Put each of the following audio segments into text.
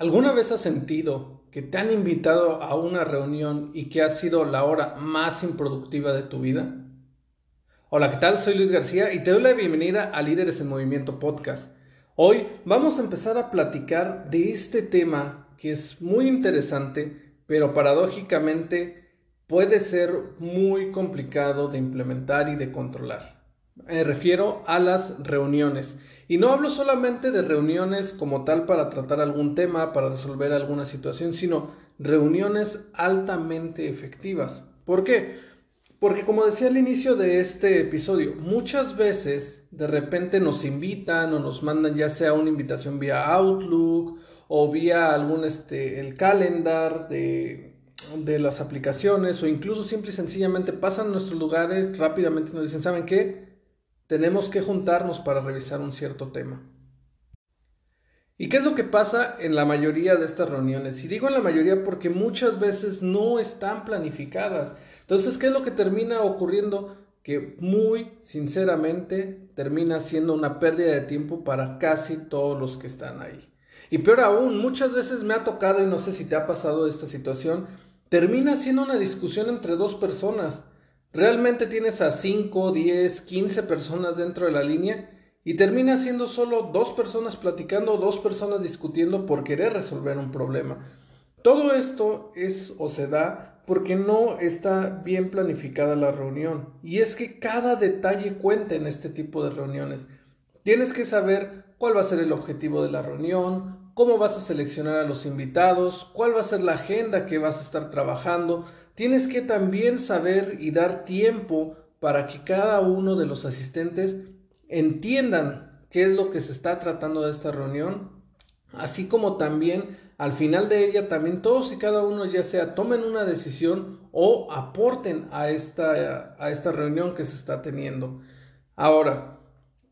¿Alguna vez has sentido que te han invitado a una reunión y que ha sido la hora más improductiva de tu vida? Hola, ¿qué tal? Soy Luis García y te doy la bienvenida a Líderes en Movimiento Podcast. Hoy vamos a empezar a platicar de este tema que es muy interesante, pero paradójicamente puede ser muy complicado de implementar y de controlar. Me refiero a las reuniones. Y no hablo solamente de reuniones como tal para tratar algún tema, para resolver alguna situación, sino reuniones altamente efectivas. ¿Por qué? Porque como decía al inicio de este episodio, muchas veces de repente nos invitan o nos mandan ya sea una invitación vía Outlook o vía algún este el calendar de, de las aplicaciones o incluso simple y sencillamente pasan nuestros lugares rápidamente y nos dicen, ¿saben qué? Tenemos que juntarnos para revisar un cierto tema. ¿Y qué es lo que pasa en la mayoría de estas reuniones? Y digo en la mayoría porque muchas veces no están planificadas. Entonces, ¿qué es lo que termina ocurriendo? Que muy sinceramente termina siendo una pérdida de tiempo para casi todos los que están ahí. Y peor aún, muchas veces me ha tocado, y no sé si te ha pasado esta situación, termina siendo una discusión entre dos personas Realmente tienes a 5, 10, 15 personas dentro de la línea y termina siendo solo dos personas platicando, dos personas discutiendo por querer resolver un problema. Todo esto es o se da porque no está bien planificada la reunión. Y es que cada detalle cuenta en este tipo de reuniones. Tienes que saber cuál va a ser el objetivo de la reunión, cómo vas a seleccionar a los invitados, cuál va a ser la agenda que vas a estar trabajando, tienes que también saber y dar tiempo para que cada uno de los asistentes entiendan qué es lo que se está tratando de esta reunión, así como también al final de ella también todos y cada uno ya sea tomen una decisión o aporten a esta, a esta reunión que se está teniendo. Ahora,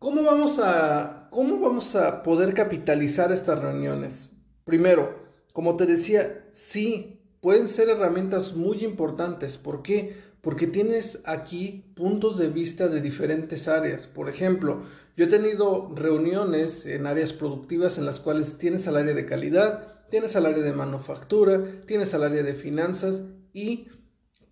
¿cómo vamos, a, ¿cómo vamos a poder capitalizar estas reuniones? Primero, como te decía, sí, pueden ser herramientas muy importantes. ¿Por qué? Porque tienes aquí puntos de vista de diferentes áreas. Por ejemplo, yo he tenido reuniones en áreas productivas en las cuales tienes al área de calidad, tienes al área de manufactura, tienes al área de finanzas y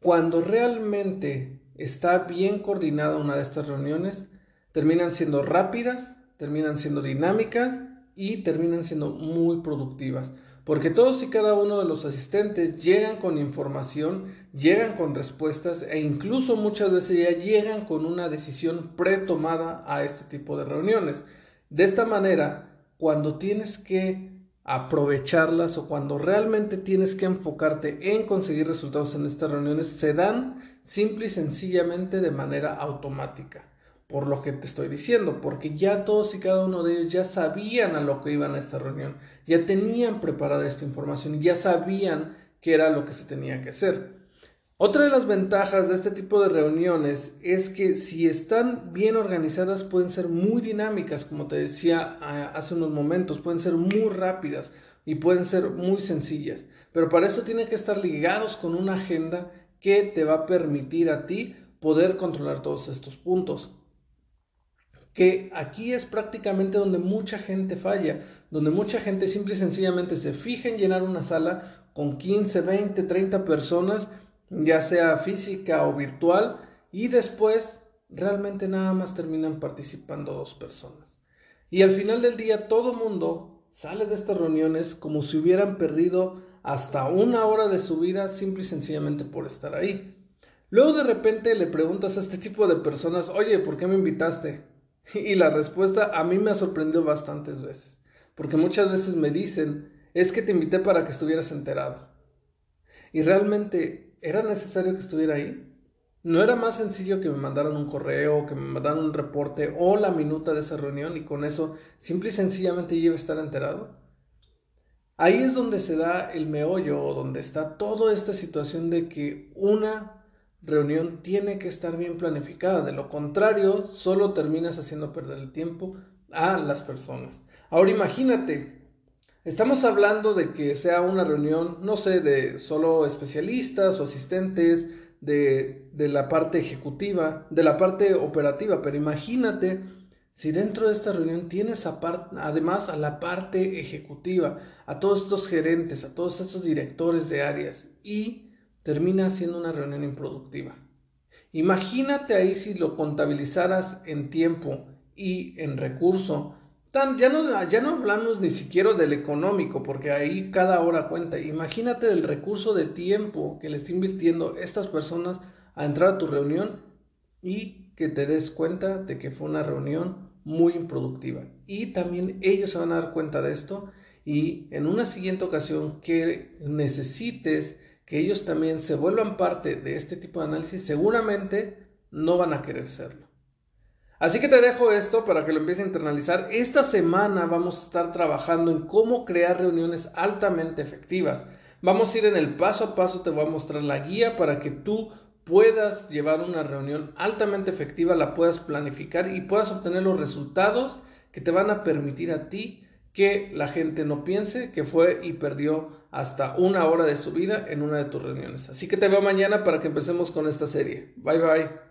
cuando realmente está bien coordinada una de estas reuniones, terminan siendo rápidas, terminan siendo dinámicas y terminan siendo muy productivas porque todos y cada uno de los asistentes llegan con información, llegan con respuestas e incluso muchas veces ya llegan con una decisión pretomada a este tipo de reuniones. De esta manera, cuando tienes que aprovecharlas o cuando realmente tienes que enfocarte en conseguir resultados en estas reuniones, se dan simple y sencillamente de manera automática por lo que te estoy diciendo, porque ya todos y cada uno de ellos ya sabían a lo que iban a esta reunión, ya tenían preparada esta información, ya sabían qué era lo que se tenía que hacer. Otra de las ventajas de este tipo de reuniones es que si están bien organizadas pueden ser muy dinámicas, como te decía hace unos momentos, pueden ser muy rápidas y pueden ser muy sencillas, pero para eso tienen que estar ligados con una agenda que te va a permitir a ti poder controlar todos estos puntos que aquí es prácticamente donde mucha gente falla, donde mucha gente simple y sencillamente se fija en llenar una sala con 15, 20, 30 personas, ya sea física o virtual, y después realmente nada más terminan participando dos personas. Y al final del día todo mundo sale de estas reuniones como si hubieran perdido hasta una hora de su vida simple y sencillamente por estar ahí. Luego de repente le preguntas a este tipo de personas, oye, ¿por qué me invitaste? Y la respuesta a mí me ha sorprendido bastantes veces, porque muchas veces me dicen, es que te invité para que estuvieras enterado. ¿Y realmente era necesario que estuviera ahí? ¿No era más sencillo que me mandaran un correo, que me mandaran un reporte o la minuta de esa reunión y con eso simple y sencillamente yo iba a estar enterado? Ahí es donde se da el meollo, donde está toda esta situación de que una reunión tiene que estar bien planificada. De lo contrario, solo terminas haciendo perder el tiempo a las personas. Ahora imagínate, estamos hablando de que sea una reunión, no sé, de solo especialistas o asistentes, de, la parte ejecutiva, de la parte operativa, pero imagínate si dentro de esta reunión tienes además a la parte ejecutiva, a todos estos gerentes, a todos estos directores de áreas y termina siendo una reunión improductiva. Imagínate ahí si lo contabilizaras en tiempo y en recurso. Tan, ya, no, ya no hablamos ni siquiera del económico, porque ahí cada hora cuenta. Imagínate el recurso de tiempo que le está invirtiendo estas personas a entrar a tu reunión y que te des cuenta de que fue una reunión muy improductiva. Y también ellos se van a dar cuenta de esto y en una siguiente ocasión que necesites que ellos también se vuelvan parte de este tipo de análisis, seguramente no van a querer serlo. Así que te dejo esto para que lo empieces a internalizar. Esta semana vamos a estar trabajando en cómo crear reuniones altamente efectivas. Vamos a ir en el paso a paso, te voy a mostrar la guía para que tú puedas llevar una reunión altamente efectiva, la puedas planificar y puedas obtener los resultados que te van a permitir a ti que la gente no piense que fue y perdió hasta una hora de su vida en una de tus reuniones. Así que te veo mañana para que empecemos con esta serie. Bye bye.